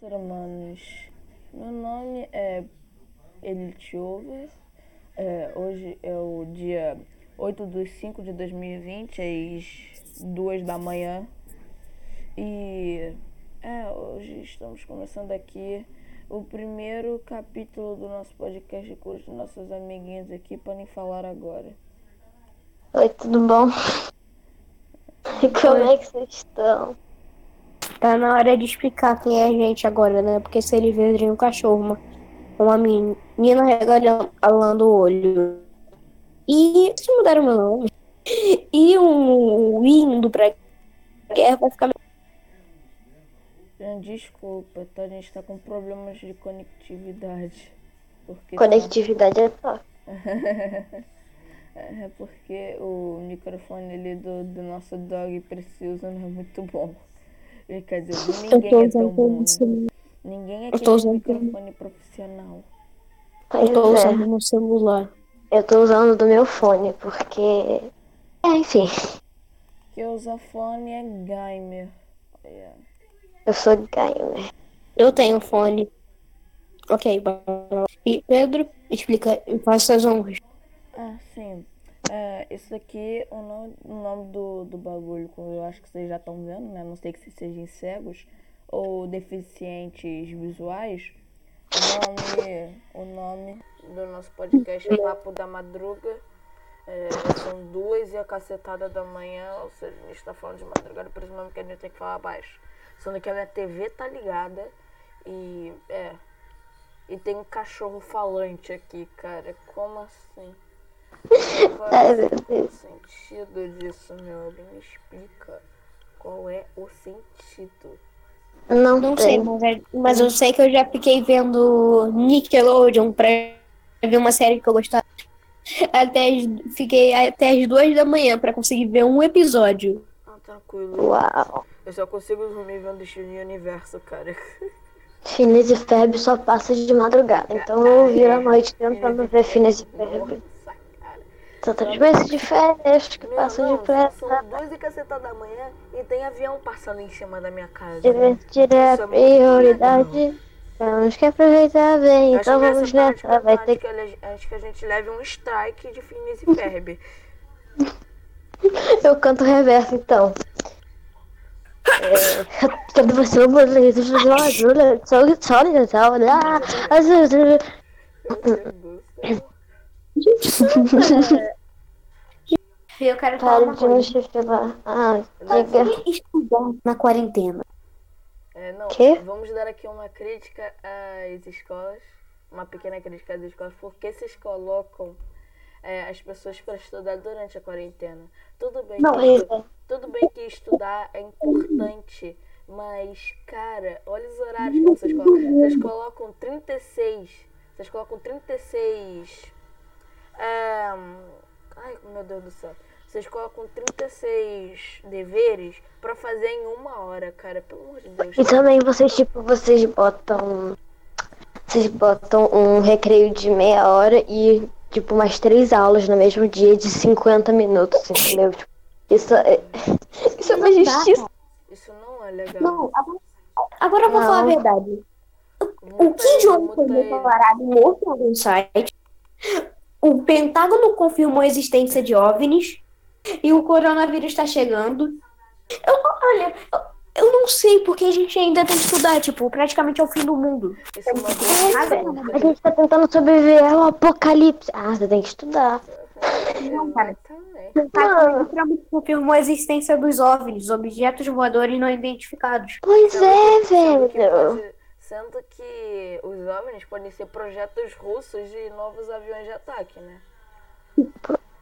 ser humanos. Meu nome é Elite Over. É, hoje é o dia 8 de 5 de 2020, às 2 da manhã. E é, hoje estamos começando aqui o primeiro capítulo do nosso podcast com os nossos amiguinhos aqui podem falar agora. Oi, tudo bom? Como é que vocês estão? Tá na hora de explicar quem é a gente agora, né? Porque se ele veria um cachorro, uma, uma menina regalando o olho. E vocês mudaram meu nome. E um indo pra guerra vai ficar. Desculpa, tá? A gente tá com problemas de conectividade. Porque Conectividade tá... é top. é porque o microfone ali do, do nosso dog precioso não é muito bom. Quer dizer, ninguém é tão bom, né? Ninguém aqui tem um microfone profissional. eu tô usando é. no celular. Eu tô usando do meu fone, porque. É, enfim. Que usa fone é gamer. Yeah. Eu sou gamer. Eu tenho fone. Ok, e Pedro, explica, faça as honras. Ah, sim. É, esse daqui, o nome, o nome do, do bagulho, como eu acho que vocês já estão vendo, né? Não sei que vocês sejam cegos ou deficientes visuais. O nome, o nome do nosso podcast é Papo da Madruga. É, são duas e a cacetada da manhã, ou seja, a gente está falando de madrugada, por isso mesmo que a gente tem que falar baixo. Sendo que a minha TV tá ligada e. É. E tem um cachorro falante aqui, cara. Como assim? Qual é o sentido disso, meu? Alguém me explica. Qual é o sentido? Não, não sei, mas, é, mas eu sei que eu já fiquei vendo Nickelodeon pra ver uma série que eu gostava. Até fiquei até as duas da manhã para conseguir ver um episódio. Ah, tranquilo. Uau. Eu só consigo dormir vendo Steven Universo, cara. Phineas e Ferb só passa de madrugada. Então eu viro à noite tentando ver Phineas e Ferb. Tantas vezes de férias que Meu, passam não, depressa. São duas e caceta da manhã e tem avião passando em cima da minha casa. Divertir é a é prioridade. Temos que aproveitar bem, então vamos nessa. Vai ter que... Acho que a gente leve um strike de Phineas e Ferb. eu canto reverso então. É, quando você só só olhar. Eu quero falar uma coisa. Ah, diga. estudar na quarentena. É, não, que? vamos dar aqui uma crítica às escolas, uma pequena crítica às escolas, porque vocês colocam é, as pessoas para estudar durante a quarentena. Tudo bem, não, que, é. tudo bem que estudar é importante, mas, cara, olha os horários que vocês colocam. Vocês colocam 36. Vocês colocam 36 é... Ai, meu Deus do céu. Vocês colocam 36 deveres para fazer em uma hora, cara. Pelo amor de Deus. E também vocês, tipo, vocês botam. Vocês botam um recreio de meia hora e, tipo, mais três aulas no mesmo dia de 50 minutos, entendeu? Tipo, isso é. Isso é uma justiça. Isso não é legal. Não, agora eu vou não. falar a verdade. O que João foi declarado morto no site o Pentágono confirmou a existência de OVNIs e o coronavírus está chegando. Eu, olha, eu, eu não sei porque a gente ainda tem que estudar, tipo, praticamente é o fim do mundo. É é, a gente está tentando sobreviver ao apocalipse. Ah, você tem que estudar. Não, cara. O Pentágono confirmou a existência dos OVNIs, objetos voadores não identificados. Pois é, velho. Sendo que os OVNIs podem ser projetos russos de novos aviões de ataque, né?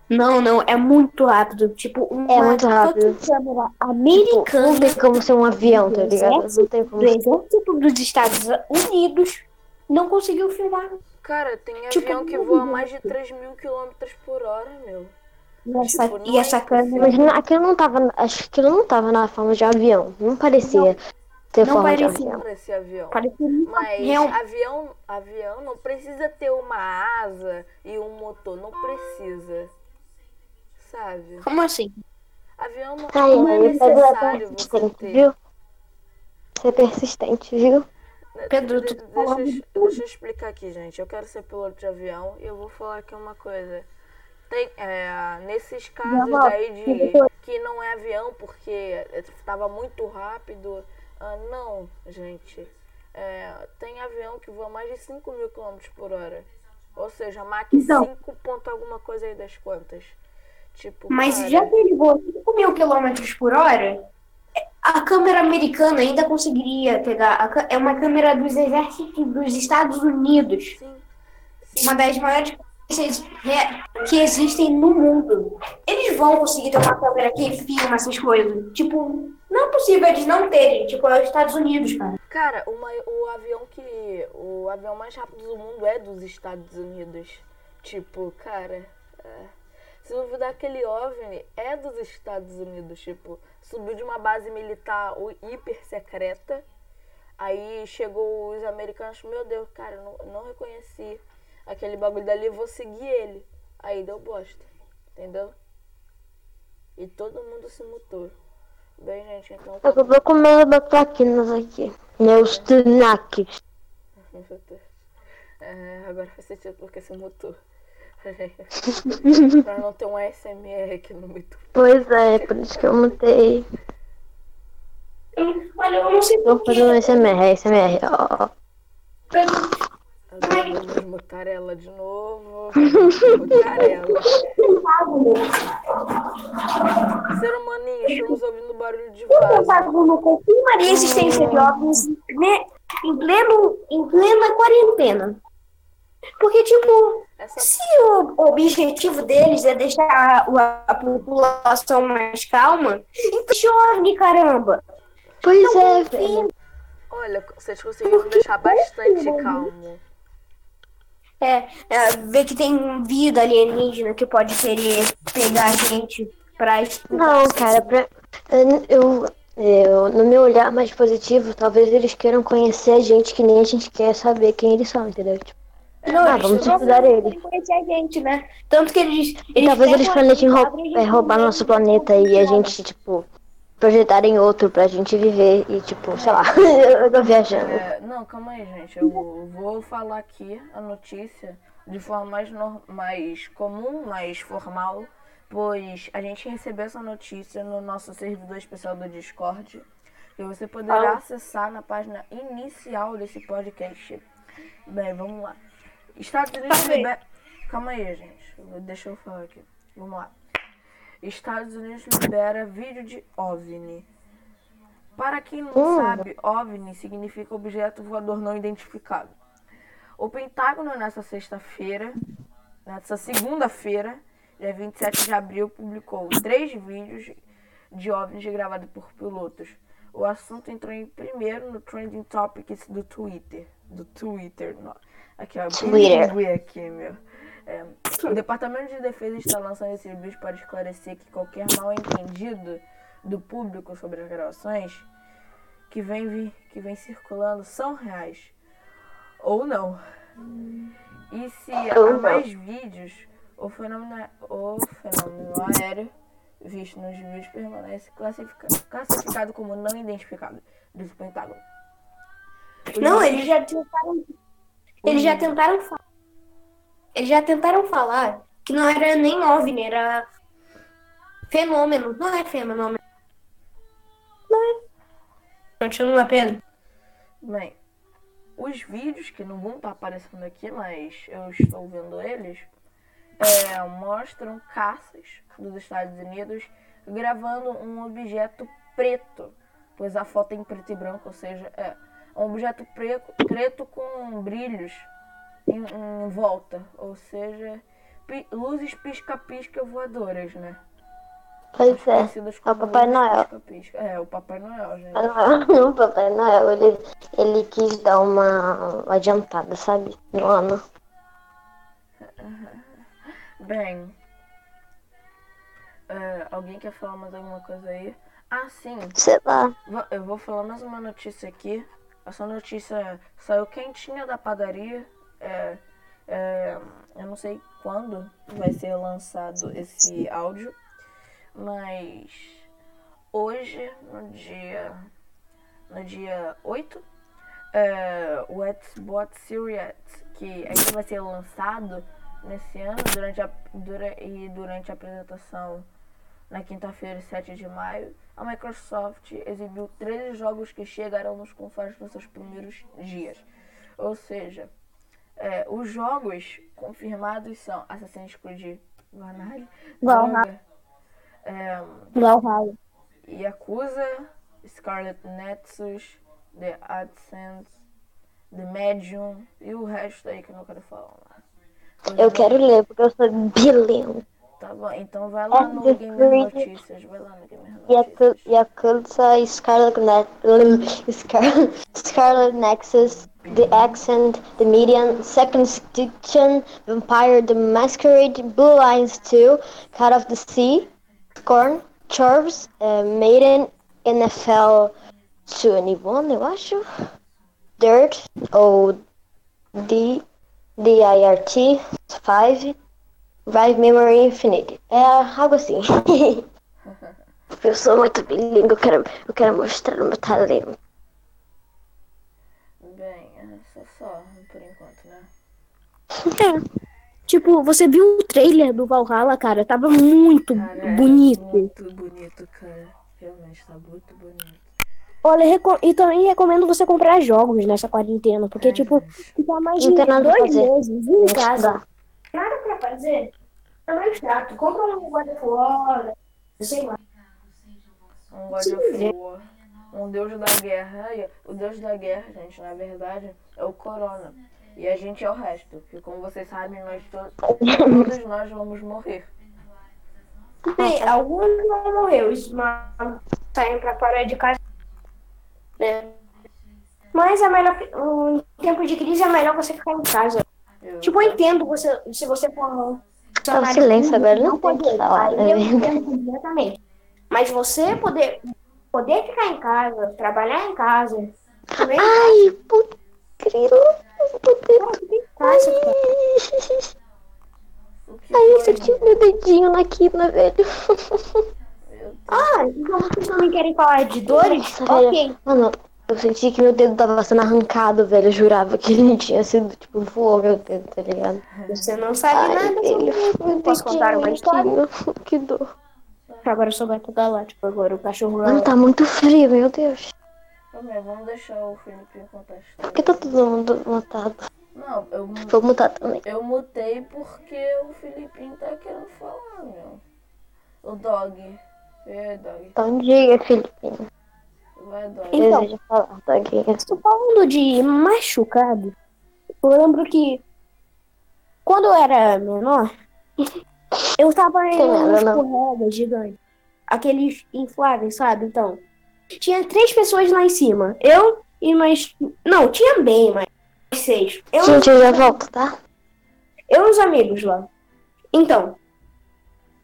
Não, não, é muito rápido. Tipo, uma é muito rápido. câmera americana. Tipo, não tem como ser um avião, tá ligado? Não tem como. Do exército dos Estados Unidos não conseguiu filmar. Cara, tem tipo, avião que voa mais de 3 mil quilômetros por hora, meu. E essa, tipo, e essa é câmera. Mas aquilo não tava. Acho que aquilo não tava na forma de avião. Não parecia. Não ter não forma parecia, de avião. Parecia avião. Parecia Mas real. avião, avião não precisa ter uma asa e um motor, não precisa. Sabe? Como assim? Avião não, Ai, não é necessário você ter. Viu? Ser persistente, viu? Pedro, De- tu tá deixa, eu- de deixa eu explicar aqui, gente. Eu quero ser piloto de avião e eu vou falar aqui uma coisa. Tem, é, nesses casos Não, daí de que não é avião porque estava muito rápido. Ah, não, gente. É, tem avião que voa mais de 5 mil km por hora. Ou seja, Mach Então. 5 ponto alguma coisa aí das contas. Tipo, Mas cara, já que ele voa 5 mil quilômetros por hora, a câmera americana ainda conseguiria pegar. é uma câmera dos exércitos dos Estados Unidos. sim, Uma das maiores que existem no mundo. Eles vão conseguir ter uma câmera que filma essas coisas. Tipo, não é possível eles não terem. Tipo, é os Estados Unidos, cara. Cara, o, mai- o avião que. O avião mais rápido do mundo é dos Estados Unidos. Tipo, cara. é. Se duvidar aquele OVNI é dos Estados Unidos. Tipo, subiu de uma base militar hiper secreta. Aí chegou os americanos, meu Deus, cara, não, não reconheci aquele bagulho dali, vou seguir ele. Aí deu bosta. Entendeu? E todo mundo se mutou. Bem, gente, então. Eu tô comendo bataquinas aqui. Meus snacks. Meu Deus. É, agora faz sentido porque você mutou. pra não ter um ASMR aqui no meio do... Pois é, por isso que eu mutei. Olha, eu não sei Vou fazer um SMR, SMR, ó. Agora vamos mutar ela de novo. Vamos mutar ela. Ser humaninho, estamos ouvindo barulho de vaso. Confirmaria a existência de OVNIs né, em, pleno, em plena quarentena. Porque, tipo, Essa se o objetivo deles é deixar a, a população mais calma, então OVNI, caramba. Pois é, velho. Olha, vocês conseguiram deixar bastante calmo. É, é, ver que tem vida alienígena que pode querer pegar a gente pra estudar. Não, cara, pra, eu, eu, no meu olhar mais positivo, talvez eles queiram conhecer a gente que nem a gente quer saber quem eles são, entendeu? Tipo, Não, ah, eles vamos estudar eles. conhecer a gente, né? Tanto que eles. E talvez eles planejem roubar no nosso planeta e a gente, tipo, projetarem outro pra gente viver e, tipo, sei lá, eu tô viajando. É, não, calma aí, gente. Eu vou falar aqui a notícia de forma mais, mais comum, mais formal, pois a gente recebeu essa notícia no nosso servidor especial do Discord. E você poderá Ah. acessar na página inicial desse podcast. Bem, vamos lá. Estados Unidos libera... Calma aí, gente. Deixa eu falar aqui. Vamos lá. Estados Unidos libera vídeo de OVNI. Para quem não Hum. sabe, OVNI significa objeto voador não identificado. O Pentágono, nessa sexta-feira, nessa segunda-feira, dia 27 de abril, publicou três vídeos de OVNIs gravados por pilotos. O assunto entrou em primeiro no Trending Topics do Twitter. Do Twitter. No, aqui, ó. Twitter. aqui, meu. É, o Departamento de Defesa está lançando esse vídeo para esclarecer que qualquer mal entendido do público sobre as gravações que vem, que vem circulando são reais. Ou não. E se há mais vídeos, o fenômeno, o fenômeno aéreo visto nos vídeos permanece classifica- classificado como não identificado, diz o Pentágono. Os Não, eles já tentaram. Eles já tentaram falar. Eles já tentaram falar que não era nem OVNI, era fenômeno. Não é fenômeno. Não é. Continua, Pedro. Bem, os vídeos que não vão estar aparecendo aqui, mas eu estou vendo eles, é, mostram caças dos Estados Unidos gravando um objeto preto, pois a foto é em preto e branco, ou seja, é um objeto preto, preto com brilhos em, volta, ou seja, pi- luzes pisca-pisca voadoras, né? Pois é. É o Papai Noel. pisca-pisca. É, o Papai Noel, gente. O Papai Noel, ele, ele quis dar uma adiantada, sabe? No ano. Bem, é, alguém quer falar mais alguma coisa aí? Ah, sim. Sei lá. Eu vou falar mais uma notícia aqui. Essa notícia saiu quentinha da padaria. É, é, eu não sei quando vai ser lançado esse áudio, mas hoje, no dia, no dia 8, é, o Xbox Series que ainda vai ser lançado nesse ano durante a, dura, e durante a apresentação na quinta-feira, 7 de maio, a Microsoft exibiu 13 jogos que chegarão nos consoles nos seus primeiros dias. Ou seja, é, os jogos confirmados são Assassin's Creed Valhalla, Valhalla. é, Valhalla. Yakuza, Scarlet Nexus, The AdSense, The Medium e o resto aí que eu não quero falar. Eu quero ler, porque eu sou bilhão. Tá bom, então vai lá no Gamer. Notícias, vai lá no Gamer Notícias. Yakuza, Scarlet, ne- Scar- Scarlet Nexus, The Accent, The median, Second Stiction, Vampire the Masquerade, Blue Lines 2, Cut of the Sea, Scorn, Chorves, eh, Maiden, NFL 21, eu acho. Dirt, ou D, DIRT 5, Drive Memory Infinite. É algo assim. Eu sou muito bilíngue, eu quero, eu quero mostrar o meu talento. Só, só por enquanto, né? É. Tipo, você viu o trailer do Valhalla, cara? Tava muito Cara, é bonito. muito bonito, cara. Realmente tá muito bonito. Olha, e também recomendo você comprar jogos nessa quarentena, porque, É, tipo, ficar mais de dois fazer. meses em casa. Nada pra fazer. É mais chato. Compra um God of War, sei lá. Um God of War. Um deus da guerra. O deus da guerra, gente, na verdade, é o Corona. E a gente é o resto. Porque como vocês sabem, nós to- todos nós vamos morrer. Bem, alguns não morreu, os mas saem pra fora de casa. Né? Mas é melhor. Em tempo de crise é melhor você ficar em casa. Eu- Tipo, eu entendo você, se você for. Tá o silêncio agora, não tem o que poder, falar, aí né? eu entendo completamente. Mas você poder, poder ficar em casa, trabalhar em casa, Ai, puta O que Ai, eu senti meu dedinho na quina, velho. Ah, então vocês também querem falar de dores? Nossa, ok. Mano, eu senti que meu dedo tava sendo arrancado, velho. Eu jurava que ele tinha sido, tipo, voou meu dedo, tá ligado? Você não sabe Ai, nada sobre velho, isso. meu Posso contar uma história? Que dor. Agora eu sou gato galáctico, agora o cachorro Mano, tá muito frio, meu Deus. Vamos deixar o Felipe contar a história. Por que tá todo mundo mutado? Não, eu, Vou mutar também. eu mutei porque o Filipinho tá querendo falar, meu. O Dog. É, Dog. Bom dia, Filipinho. Vai, Dog. Então. Deseja falar. Estou falando de machucado. Eu lembro que quando eu era menor, eu tava em Tem um escorrega gigante. Aqueles infláveis, sabe? Então, tinha três pessoas lá em cima. Eu e mais. Não, tinha bem mais seis. Eu, Gente, eu já volto, tá? eu e os amigos lá. Então,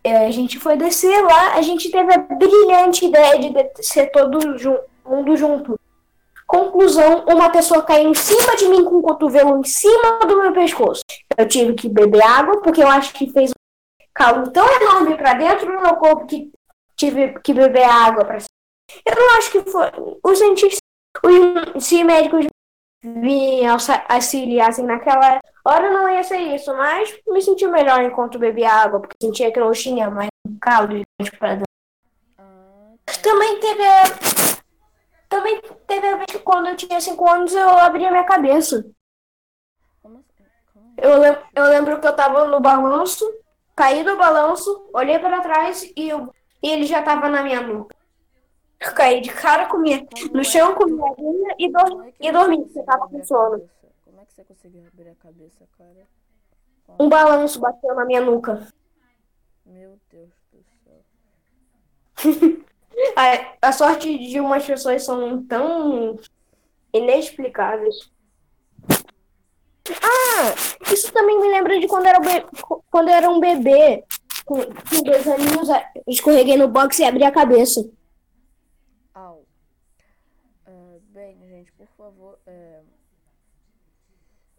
é, a gente foi descer lá, a gente teve a brilhante ideia de descer todo jun- mundo junto. Conclusão, uma pessoa caiu em cima de mim com o cotovelo em cima do meu pescoço. Eu tive que beber água, porque eu acho que fez um caldo tão enorme pra dentro do meu corpo que tive que beber água pra Eu não acho que foi. Os cientistas, os se médicos me auxiliassem naquela hora, não ia ser isso, mas me senti melhor enquanto bebia água, porque sentia que eu tinha mais um caldo pra dentro. Ah, Também teve a... Também teve a vez que quando eu tinha 5 anos eu abri a minha cabeça. assim? Como? Eu, lem- eu lembro que eu tava no balanço, caí do balanço, olhei para trás e, eu- e ele já tava na minha nuca. Caí de cara com minha, Como no é chão com minha linha e, dor, é e você dormi, porque tava com sono. cabeça? Como é que você conseguiu abrir a cabeça, cara? Um balanço bateu na minha nuca. Meu Deus do céu. A, a sorte de umas pessoas são tão inexplicáveis. Ah, isso também me lembra de quando era, quando era um bebê. Com, com dois aninhos, escorreguei no box e abri a cabeça. Au. Ah, bem, gente, por favor. É...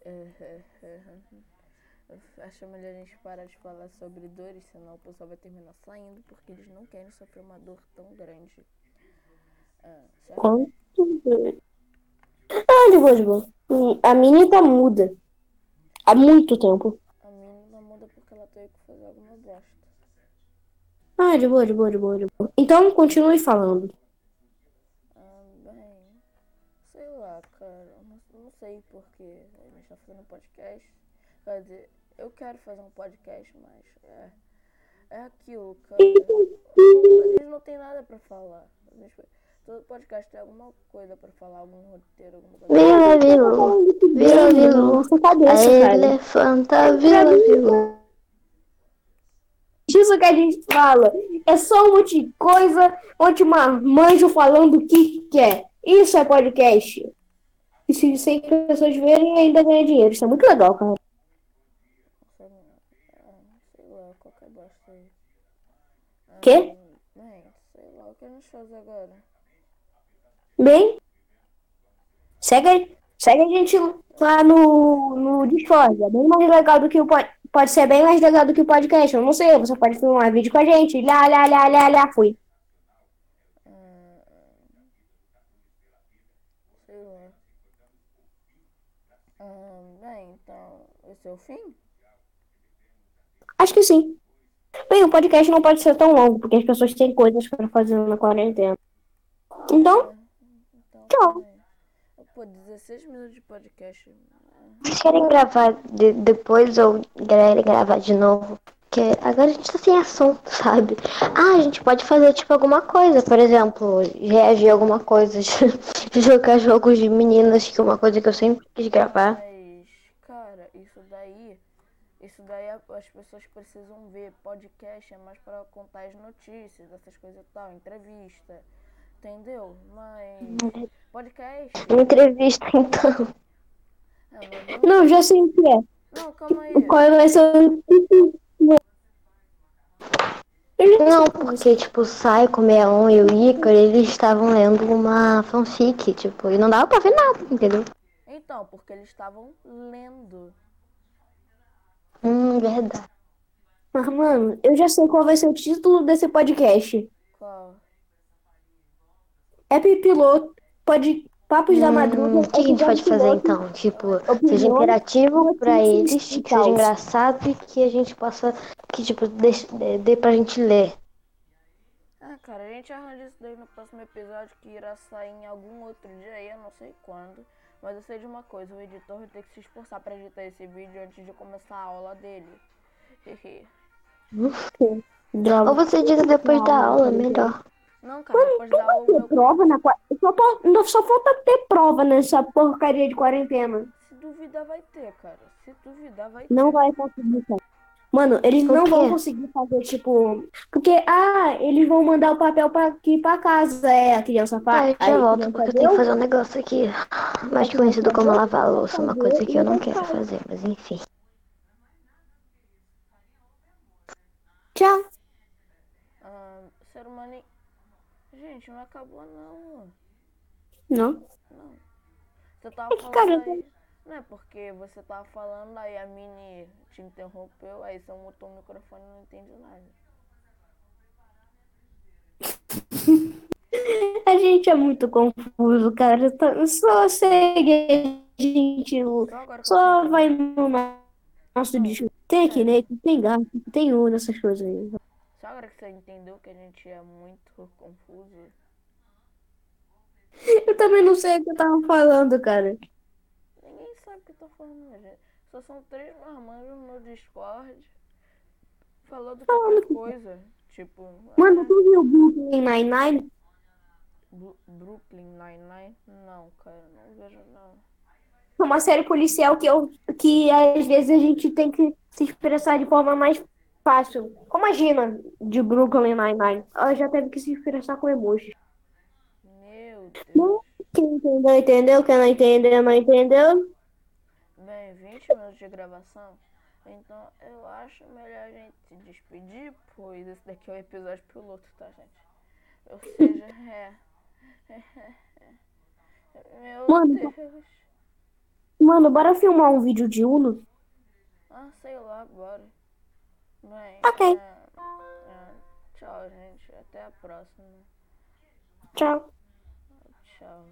É, é, é, Acho melhor a gente parar de falar sobre dores, senão o pessoal vai terminar saindo porque eles não querem sofrer uma dor tão grande. Certo? Quanto? Ah, de boa, de boa. A Mini tá muda. Há muito tempo. A menina não muda porque ela teve que fazer alguma bosta. Ah, de boa, de boa, de boa, de boa. Então, continue falando. Sei porque a gente tá fazendo um podcast. Quer dizer, eu quero fazer um podcast, mas é, é aquilo, cara. A gente não tem nada pra falar. Todo podcast tem alguma coisa pra falar, algum roteiro, alguma coisa. Vila, Vilu. Vila, Vilu. Nossa A cara. elefanta, Vila, Vilu. Isso que a gente fala. É só um monte de coisa, um monte de marmanjo falando o que quer. Isso é podcast. E se 100 pessoas verem, ainda ganha dinheiro. Isso é muito legal, cara. Sei lá, qualquer bosta aí. Quê? Bem, sei lá, o que a gente faz agora? Bem, segue, a- segue a gente lá no, no Discord. É bem mais legal do que o pod- Pode ser bem mais legal do que o podcast. Eu não sei, você pode filmar vídeo com a gente. Lá, lá, lá, lá, lá, fui. Sei lá. Ah, bem, então, esse é o fim? Acho que sim. Bem, o podcast não pode ser tão longo, porque as pessoas têm coisas para fazer na quarentena. Então, Então, Tchau. bem. Pô, 16 minutos de podcast. Vocês querem gravar de- depois ou querem gravar de novo? Porque agora a gente tá sem assunto, sabe? Ah, a gente pode fazer tipo alguma coisa, por exemplo, reagir a alguma coisa, jogar jogos de meninas, que é uma coisa que eu sempre quis gravar. Mas, cara, isso daí. Isso daí a- as pessoas precisam ver. Podcast é mais pra contar as notícias, essas coisas e tal, entrevista. Entendeu? Mas. Podcast. Entrevista, então. Ah, mas não, já sei o que é. Não, calma aí. Qual vai ser o. Não, porque, tipo, o Sai, o 61 e o Ícaro, eles estavam lendo uma fanfic, tipo, e não dava pra ver nada, entendeu? Então, porque eles estavam lendo. Hum, verdade. Mas, mano, eu já sei qual vai ser o título desse podcast. Qual? App Piloto, pode, Papos da Madruga. Hum, o que a gente pode fazer então? Tipo, seja interativo pra notícias eles, que seja engraçado e que a gente possa, que tipo, dê, dê pra gente ler. Ah, cara, a gente arranja isso daí no próximo episódio que irá sair em algum outro dia aí, eu não sei quando. Mas eu sei de uma coisa, o editor vai ter que se esforçar pra editar esse vídeo antes de começar a aula dele. Ou você diz depois da aula, melhor. Não, cara, depois meu... prova na só, só falta ter prova nessa porcaria de quarentena. se duvidar vai ter, cara. Se duvidar vai ter. Não vai conseguir, cara. Mano, eles Por não quê? vão conseguir fazer, tipo. Porque, ah, eles vão mandar o papel pra aqui pra casa. É, a criança Tá, faz. eu já volto, porque eu tenho que fazer um negócio aqui, mais conhecido como lavar a louça, uma coisa que eu não quero fazer, mas enfim. Tchau. Ah, ser humano... Gente, não acabou não. Não. Não. Você tava que, falando cara, aí... Não é porque você tava falando, aí a Mini te interrompeu, aí você mutou o microfone e não entendi nada. A gente é muito confuso, cara. Tá- Só segue a gente. Só eu Só sei vai no nosso disco. Tem Kinect, tem gato, tem Uno, essas coisas aí. Só agora que você entendeu que a gente é muito confuso. Eu também não sei o que eu tava falando, cara. Ninguém sabe o que eu tô falando, gente. Só são três marmanjos no Discord falando qualquer coisa. Tipo, Mano, ah, tu viu o Brooklyn Nine-Nine? Brooklyn Nine-Nine? Não, cara, não vejo não. É uma série policial que, eu, que às vezes a gente tem que se expressar de forma mais fácil. Como a Gina de Brooklyn Nine-Nine. Ela já teve que se expressar com emojis. Meu Deus. Não, Quem entendeu, entendeu. Quem não entendeu, não entendeu. Bem, 20 minutos de gravação. Então eu acho melhor a gente se despedir, pois esse daqui é o episódio piloto, tá, gente? Ou seja, é. Meu Mano, Deus. Mano, bora filmar um vídeo de Uno? Ah, sei lá, bora. Bem, Ok. é, é, tchau, gente. Até a próxima. Tchau. Tchau.